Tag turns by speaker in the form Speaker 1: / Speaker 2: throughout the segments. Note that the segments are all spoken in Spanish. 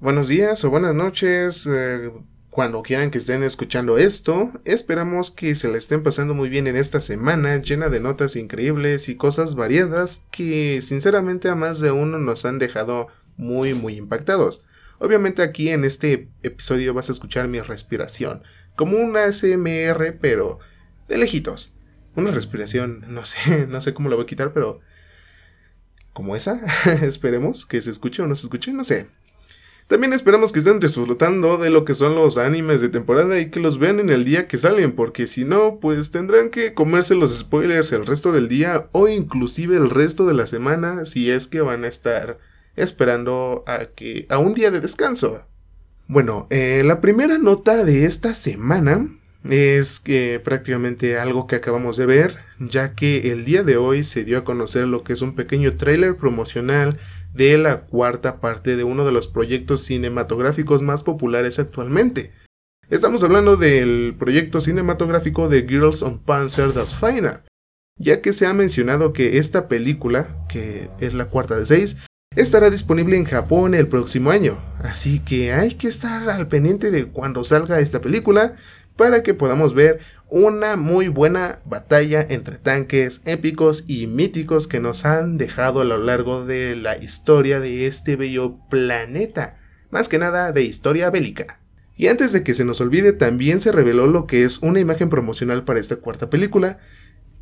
Speaker 1: Buenos días o buenas noches, eh, cuando quieran que estén escuchando esto. Esperamos que se la estén pasando muy bien en esta semana, llena de notas increíbles y cosas variadas que sinceramente a más de uno nos han dejado muy muy impactados. Obviamente aquí en este episodio vas a escuchar mi respiración, como una SMR pero de lejitos. Una respiración, no sé, no sé cómo la voy a quitar, pero como esa, esperemos que se escuche o no se escuche, no sé. También esperamos que estén disfrutando de lo que son los animes de temporada y que los vean en el día que salen, porque si no, pues tendrán que comerse los spoilers el resto del día o inclusive el resto de la semana si es que van a estar esperando a que a un día de descanso. Bueno, eh, la primera nota de esta semana es que prácticamente algo que acabamos de ver, ya que el día de hoy se dio a conocer lo que es un pequeño trailer promocional de la cuarta parte de uno de los proyectos cinematográficos más populares actualmente. Estamos hablando del proyecto cinematográfico de Girls on Panzer das Final, ya que se ha mencionado que esta película, que es la cuarta de seis, estará disponible en Japón el próximo año, así que hay que estar al pendiente de cuando salga esta película para que podamos ver una muy buena batalla entre tanques épicos y míticos que nos han dejado a lo largo de la historia de este bello planeta, más que nada de historia bélica. Y antes de que se nos olvide, también se reveló lo que es una imagen promocional para esta cuarta película.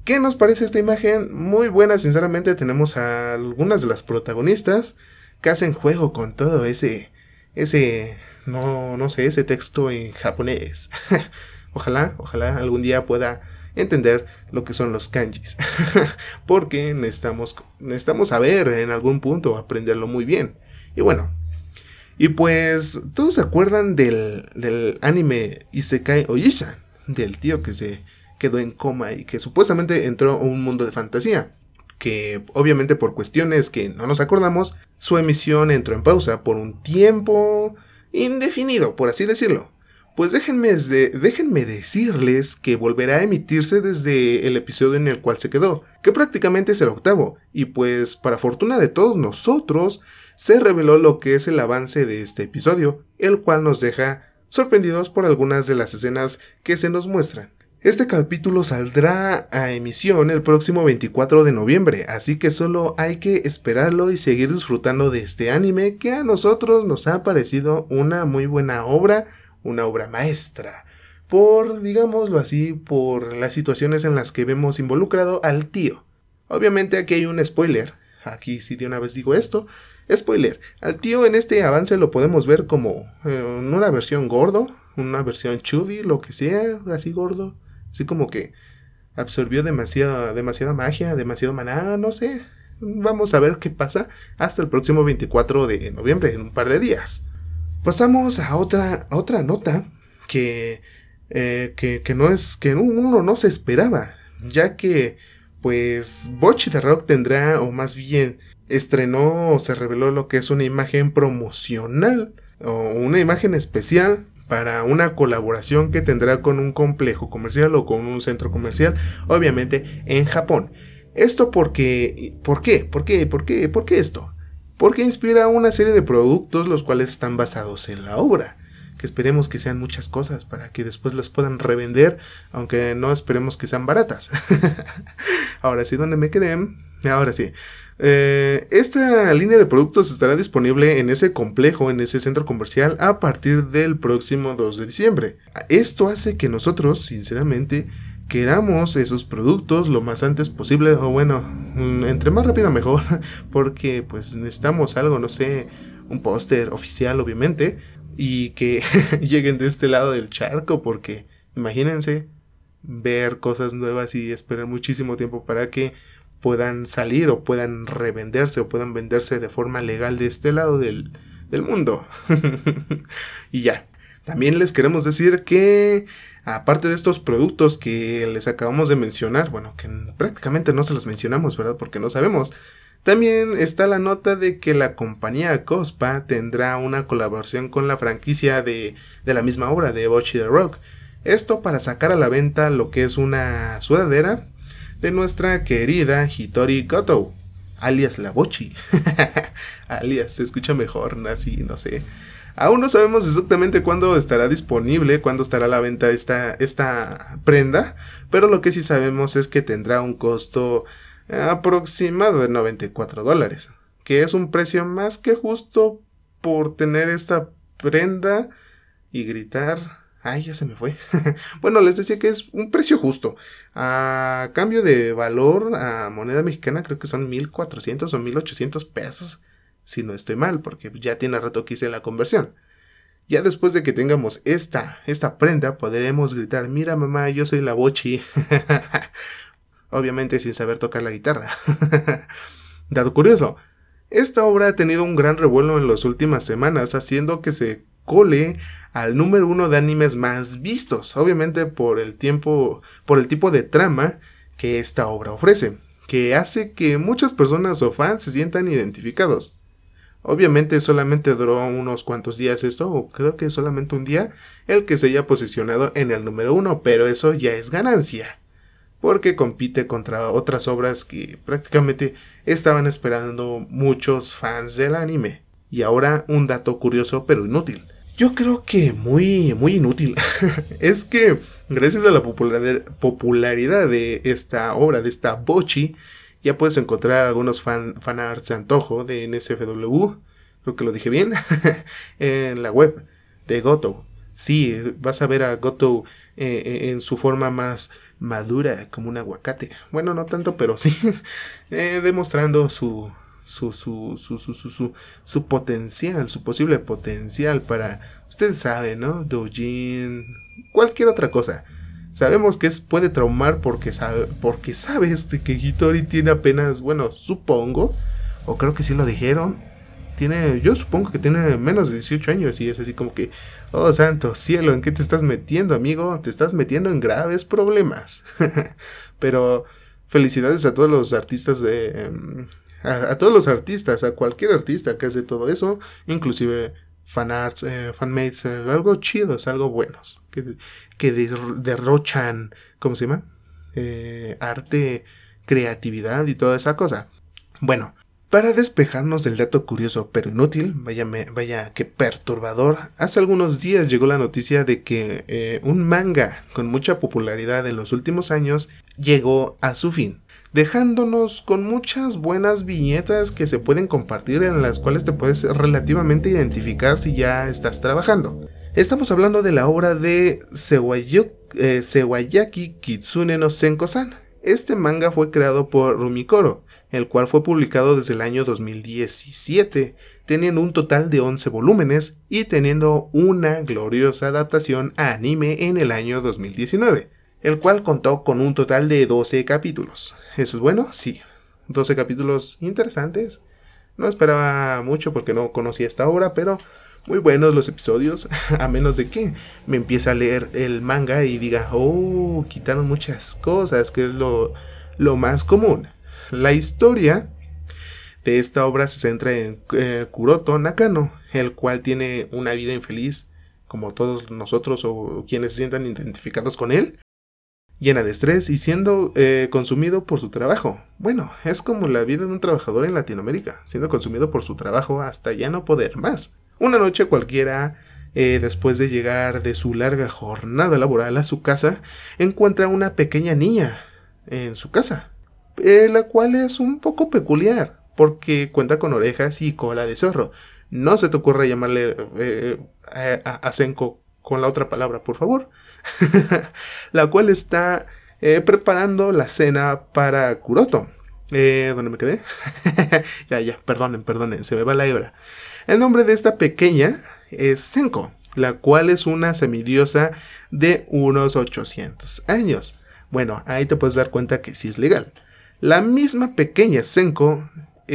Speaker 1: ¿Qué nos parece esta imagen? Muy buena, sinceramente tenemos a algunas de las protagonistas que hacen juego con todo ese, ese no, no sé, ese texto en japonés. ojalá, ojalá algún día pueda entender lo que son los kanjis. Porque necesitamos, necesitamos saber en algún punto, aprenderlo muy bien. Y bueno, y pues, ¿todos se acuerdan del, del anime Isekai Oyisha? Del tío que se quedó en coma y que supuestamente entró a un mundo de fantasía. Que obviamente por cuestiones que no nos acordamos, su emisión entró en pausa por un tiempo indefinido, por así decirlo. Pues déjenme, déjenme decirles que volverá a emitirse desde el episodio en el cual se quedó, que prácticamente es el octavo, y pues para fortuna de todos nosotros, se reveló lo que es el avance de este episodio, el cual nos deja sorprendidos por algunas de las escenas que se nos muestran. Este capítulo saldrá a emisión el próximo 24 de noviembre, así que solo hay que esperarlo y seguir disfrutando de este anime que a nosotros nos ha parecido una muy buena obra, una obra maestra, por, digámoslo así, por las situaciones en las que vemos involucrado al tío. Obviamente aquí hay un spoiler, aquí si de una vez digo esto, spoiler, al tío en este avance lo podemos ver como eh, una versión gordo, una versión chubby, lo que sea, así gordo Así como que absorbió demasiada, demasiada magia, demasiado maná, no sé. Vamos a ver qué pasa hasta el próximo 24 de noviembre, en un par de días. Pasamos a otra, otra nota que, eh, que, que, no es, que uno no se esperaba, ya que pues Bochy de Rock tendrá, o más bien estrenó o se reveló lo que es una imagen promocional o una imagen especial para una colaboración que tendrá con un complejo comercial o con un centro comercial, obviamente en Japón. Esto porque, ¿por qué? ¿Por qué? ¿Por qué? ¿Por qué esto? Porque inspira una serie de productos los cuales están basados en la obra. Que esperemos que sean muchas cosas para que después las puedan revender, aunque no esperemos que sean baratas. Ahora sí, ¿dónde me quedé? Ahora sí. Eh, esta línea de productos estará disponible en ese complejo, en ese centro comercial, a partir del próximo 2 de diciembre. Esto hace que nosotros, sinceramente, queramos esos productos lo más antes posible, o bueno, mm, entre más rápido mejor, porque pues necesitamos algo, no sé, un póster oficial, obviamente, y que lleguen de este lado del charco, porque imagínense ver cosas nuevas y esperar muchísimo tiempo para que puedan salir o puedan revenderse o puedan venderse de forma legal de este lado del, mundo. y ya. También les queremos decir que aparte de estos productos que les acabamos de mencionar, bueno, que prácticamente no se los mencionamos, ¿verdad? Porque no sabemos. También está la nota de que la compañía Cospa tendrá una colaboración con la franquicia de, de la misma obra de Bochi the Rock. Esto para sacar a la venta lo que es una sudadera de nuestra querida Hitori Goto. alias la Bochi. alias, se escucha mejor, así, no sé. Aún no sabemos exactamente cuándo estará disponible, cuándo estará a la venta esta, esta prenda, pero lo que sí sabemos es que tendrá un costo aproximado de 94 dólares, que es un precio más que justo por tener esta prenda y gritar. Ay, ya se me fue. bueno, les decía que es un precio justo. A cambio de valor a moneda mexicana, creo que son 1400 o 1800 pesos. Si no estoy mal, porque ya tiene rato que hice la conversión. Ya después de que tengamos esta, esta prenda, podremos gritar: Mira, mamá, yo soy la bochi. Obviamente sin saber tocar la guitarra. Dado curioso, esta obra ha tenido un gran revuelo en las últimas semanas, haciendo que se cole al número uno de animes más vistos, obviamente por el tiempo, por el tipo de trama que esta obra ofrece, que hace que muchas personas o fans se sientan identificados. Obviamente solamente duró unos cuantos días esto, o creo que solamente un día, el que se haya posicionado en el número uno, pero eso ya es ganancia porque compite contra otras obras que prácticamente estaban esperando muchos fans del anime. Y ahora un dato curioso pero inútil. Yo creo que muy, muy inútil. es que gracias a la popularidad de esta obra, de esta Bochi, ya puedes encontrar algunos fan, fanarts de antojo de NSFW, creo que lo dije bien, en la web de Goto. Sí, vas a ver a Goto eh, eh, en su forma más madura como un aguacate. Bueno, no tanto, pero sí, eh, demostrando su su, su, su, su, su, potencial, su posible potencial para, usted sabe, ¿no? Doujin, cualquier otra cosa. Sabemos que es, puede traumar porque sabe, porque sabes que Hitori tiene apenas, bueno, supongo, o creo que sí lo dijeron, tiene, yo supongo que tiene menos de 18 años y es así como que, oh santo cielo, ¿en qué te estás metiendo, amigo? Te estás metiendo en graves problemas. Pero felicidades a todos los artistas de... A, todos los artistas, a cualquier artista que hace todo eso, inclusive fanarts, eh, fanmates, eh, algo chidos, algo buenos, que, que derrochan, ¿cómo se llama? Eh, arte, creatividad y toda esa cosa. Bueno, para despejarnos del dato curioso pero inútil, vaya, vaya que perturbador, hace algunos días llegó la noticia de que eh, un manga con mucha popularidad en los últimos años llegó a su fin, dejándonos con muchas buenas viñetas que se pueden compartir en las cuales te puedes relativamente identificar si ya estás trabajando. Estamos hablando de la obra de eh, Sewayaki Kitsune no Senko-san. Este manga fue creado por Rumikoro, el cual fue publicado desde el año 2017, teniendo un total de 11 volúmenes y teniendo una gloriosa adaptación a anime en el año 2019, el cual contó con un total de 12 capítulos. ¿Eso es bueno? Sí. 12 capítulos interesantes. No esperaba mucho porque no conocía esta obra, pero muy buenos los episodios, a menos de que me empiece a leer el manga y diga, oh, quitaron muchas cosas, que es lo, lo más común. La historia de esta obra se centra en eh, Kuroto Nakano, el cual tiene una vida infeliz, como todos nosotros o quienes se sientan identificados con él, llena de estrés y siendo eh, consumido por su trabajo. Bueno, es como la vida de un trabajador en Latinoamérica, siendo consumido por su trabajo hasta ya no poder más. Una noche cualquiera, eh, después de llegar de su larga jornada laboral a su casa, encuentra una pequeña niña en su casa. Eh, la cual es un poco peculiar, porque cuenta con orejas y cola de zorro. No se te ocurra llamarle eh, a, Senko con la otra palabra, por favor. la cual está eh, preparando la cena para Kuroto. ¿Dónde me quedé? ya, ya, perdonen, perdonen, se me va la hebra. El nombre de esta pequeña es Senko, la cual es una semidiosa de unos 800 años. Bueno, ahí te puedes dar cuenta que sí es legal. La misma pequeña Senko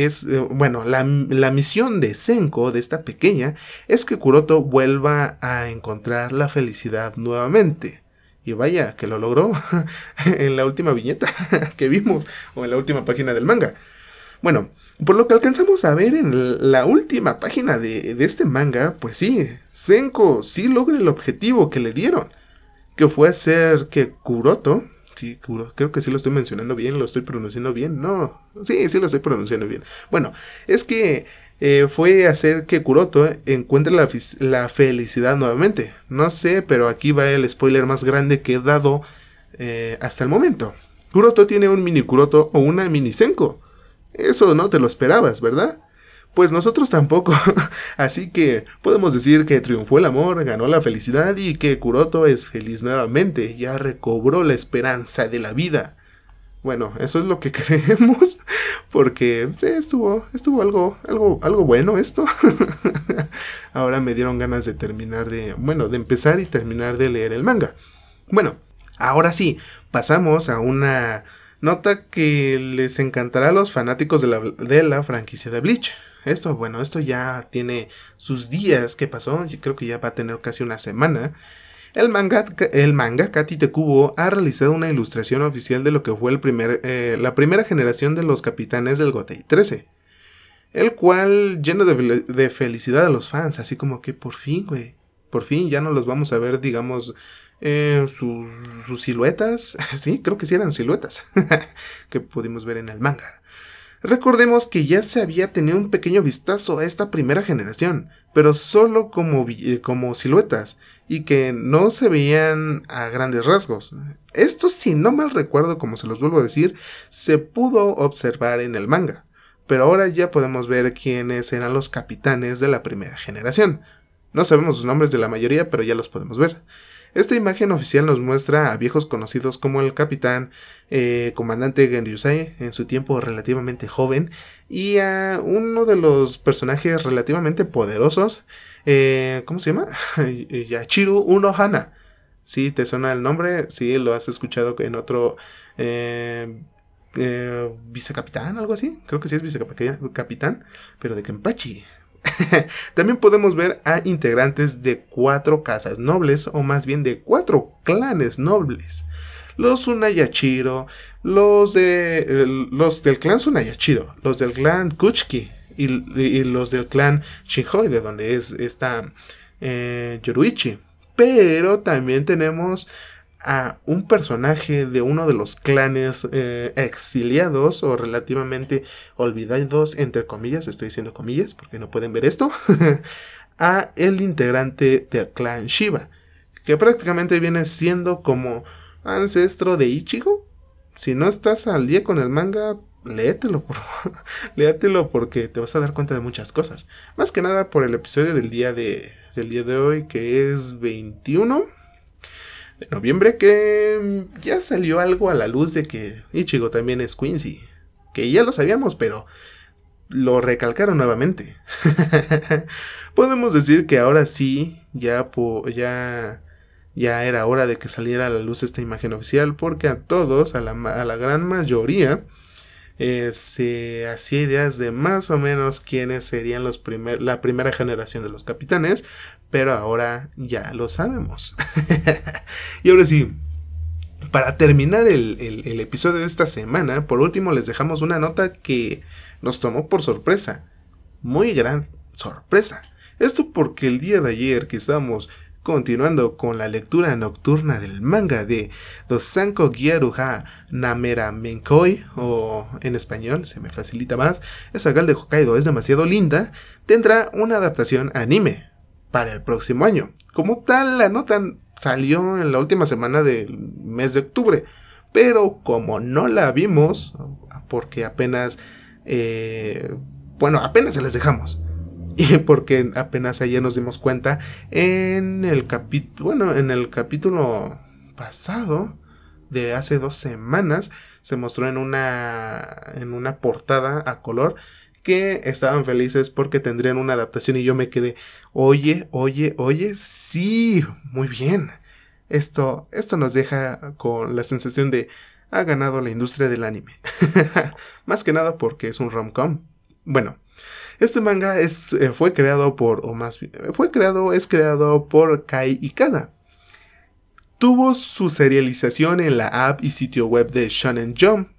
Speaker 1: es, eh, bueno, la, misión de Senko, de esta pequeña, es que Kuroto vuelva a encontrar la felicidad nuevamente. Y vaya, que lo logró en la última viñeta que vimos, o en la última página del manga. Bueno, por lo que alcanzamos a ver en la última página de, de este manga, pues sí, Senko sí logra el objetivo que le dieron, que fue hacer que Kuroto Sí, creo que sí lo estoy mencionando bien, lo estoy pronunciando bien. No, sí, sí lo estoy pronunciando bien. Bueno, es que eh, fue hacer que Kuroto encuentre la, felicidad nuevamente. No sé, pero aquí va el spoiler más grande que he dado eh, hasta el momento. Kuroto tiene un mini Kuroto o una mini Senko. Eso no te lo esperabas, ¿verdad? Pues nosotros tampoco. Así que podemos decir que triunfó el amor, ganó la felicidad y que Kuroto es feliz nuevamente, ya recobró la esperanza de la vida. Bueno, eso es lo que creemos, porque estuvo, estuvo algo, algo, algo bueno esto. Ahora me dieron ganas de terminar de, bueno, de empezar y terminar de leer el manga. Bueno, ahora sí, pasamos a una nota que les encantará a los fanáticos de la, de la franquicia de Bleach. Esto, bueno, esto ya tiene sus días que pasó, creo que ya va a tener casi una semana. El manga, el manga Katy Kubo ha realizado una ilustración oficial de lo que fue el primer, eh, la primera generación de los capitanes del Gotei 13. El cual llena de, felicidad a los fans, así como que por fin, güey, por fin ya no los vamos a ver, digamos, eh, sus, sus, siluetas. Sí, creo que sí eran siluetas que pudimos ver en el manga. Recordemos que ya se había tenido un pequeño vistazo a esta primera generación, pero solo como, eh, como siluetas, y que no se veían a grandes rasgos. Esto, si no mal recuerdo, como se los vuelvo a decir, se pudo observar en el manga, pero ahora ya podemos ver quiénes eran los capitanes de la primera generación. No sabemos sus nombres de la mayoría, pero ya los podemos ver. Esta imagen oficial nos muestra a viejos conocidos como el capitán eh, comandante Genryusai en su tiempo relativamente joven y a uno de los personajes relativamente poderosos, eh, ¿cómo se llama? Yachiru Unohana. Si te suena el nombre, sí, lo has escuchado en otro eh, vicecapitán, algo así. Creo que sí es vicecapitán, pero de Kenpachi. También podemos ver a integrantes de cuatro casas nobles, o más bien de cuatro clanes nobles. Los Sunayachiro, los, de, los del clan Sunayachiro, los del clan Kuchiki y, los del clan Shihoi, de donde es esta eh, Yoruichi. Pero también tenemos a un personaje de uno de los clanes eh, exiliados o relativamente olvidados, entre comillas, estoy diciendo comillas porque no pueden ver esto, a el integrante del clan Shiva, que prácticamente viene siendo como ancestro de Ichigo. Si no estás al día con el manga, léetelo, por léetelo porque te vas a dar cuenta de muchas cosas. Más que nada por el episodio del día de, del día de hoy, que es 21 de noviembre que ya salió algo a la luz de que Ichigo también es Quincy. Que ya lo sabíamos, pero lo recalcaron nuevamente. Podemos decir que ahora sí, ya, ya, ya era hora de que saliera a la luz esta imagen oficial, porque a todos, a la, a la gran mayoría, eh, se hacía ideas de más o menos quiénes serían los primer, la primera generación de los capitanes, pero ahora ya lo sabemos. y ahora sí, para terminar el, el, episodio de esta semana, por último les dejamos una nota que nos tomó por sorpresa. Muy gran sorpresa. Esto porque el día de ayer que estábamos continuando con la lectura nocturna del manga de Dosanko Gyaruha Namera Menkoi, o en español, se me facilita más, esa gal de Hokkaido es demasiado linda, tendrá una adaptación anime para el próximo año. Como tal, la nota salió en la última semana del mes de octubre, pero como no la vimos, porque apenas, eh, bueno, apenas se les dejamos. Porque apenas ayer nos dimos cuenta en el capítulo, bueno, en el capítulo pasado de hace dos semanas se mostró en una, en una portada a color que estaban felices porque tendrían una adaptación y yo me quedé, oye, oye, oye, sí, muy bien. Esto, esto nos deja con la sensación de ha ganado la industria del anime. más que nada porque es un rom-com. Bueno, este manga es, eh, fue creado por, o más bien, fue creado, es creado por Kai Ikada. Tuvo su serialización en la app y sitio web de Shonen Jump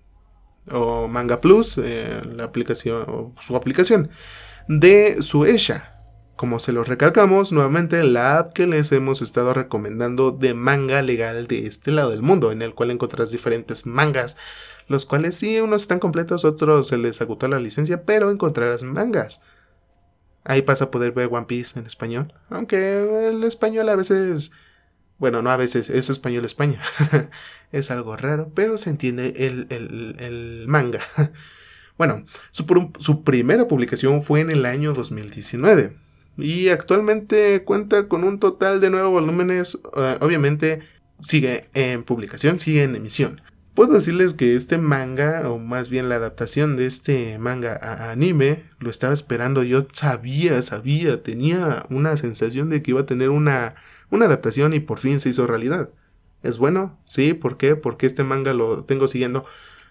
Speaker 1: o Manga Plus, eh, la aplicación, su aplicación, de Suesha. Como se los recalcamos, nuevamente la app que les hemos estado recomendando de manga legal de este lado del mundo, en el cual encontrarás diferentes mangas, los cuales sí, unos están completos, otros se les agotó la licencia, pero encontrarás mangas. Ahí vas a poder ver One Piece en español, aunque el español a veces, bueno, no a veces, es español España, es algo raro, pero se entiende el, el manga. Bueno, su, primera publicación fue en el año 2019 y actualmente cuenta con un total de nueve volúmenes, eh, obviamente sigue en publicación, sigue en emisión. Puedo decirles que este manga, o más bien la adaptación de este manga a anime, lo estaba esperando. Yo sabía, sabía, tenía una sensación de que iba a tener una, una adaptación y por fin se hizo realidad. ¿Es bueno? Sí, ¿por qué? Porque este manga lo tengo siguiendo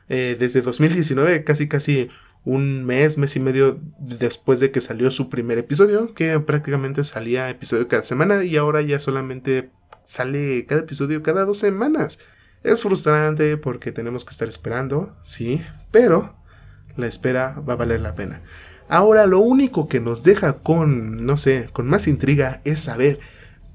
Speaker 1: eh, desde 2019, casi casi un mes, mes y medio después de que salió su primer episodio, que prácticamente salía episodio cada semana y ahora ya solamente sale cada episodio cada dos semanas. Es frustrante porque tenemos que estar esperando, sí, pero la espera va a valer la pena. Ahora lo único que nos deja con, no sé, con más intriga es saber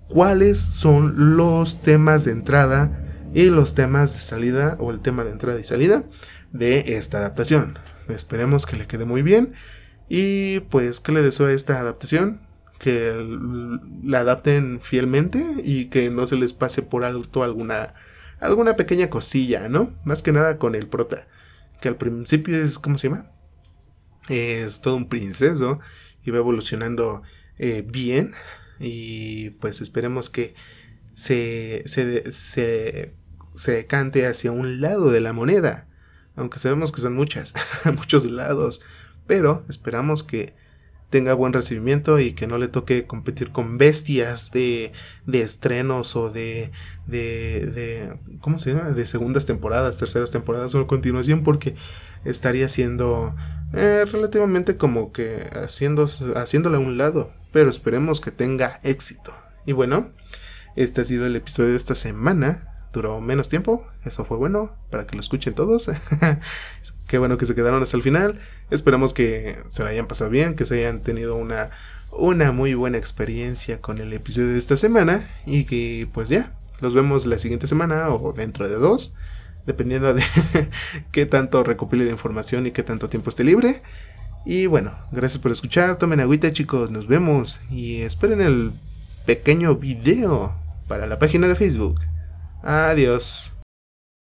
Speaker 1: cuáles son los temas de entrada y los temas de salida o el tema de entrada y salida de esta adaptación. Esperemos que le quede muy bien y pues que le deseo a esta adaptación que la adapten fielmente y que no se les pase por alto alguna alguna pequeña cosilla, ¿no? Más que nada con el prota, que al principio es ¿cómo se llama? Es todo un princeso y va evolucionando eh, bien y pues esperemos que se, se, se se cante hacia un lado de la moneda, aunque sabemos que son muchas, muchos lados, pero esperamos que tenga buen recibimiento y que no le toque competir con bestias de, de estrenos o de, de, de, ¿cómo se llama? De segundas temporadas, terceras temporadas o continuación, porque estaría siendo eh, relativamente como que haciendo, haciéndole a un lado, pero esperemos que tenga éxito. Y bueno, este ha sido el episodio de esta semana duró menos tiempo. Eso fue bueno para que lo escuchen todos. Qué bueno que se quedaron hasta el final. Esperamos que se la hayan pasado bien, que se hayan tenido una, una muy buena experiencia con el episodio de esta semana. Y que pues ya, los vemos la siguiente semana o dentro de dos. Dependiendo de qué tanto recopile de información y qué tanto tiempo esté libre. Y bueno, gracias por escuchar. Tomen agüita chicos. Nos vemos. Y esperen el pequeño video para la página de Facebook. Adiós.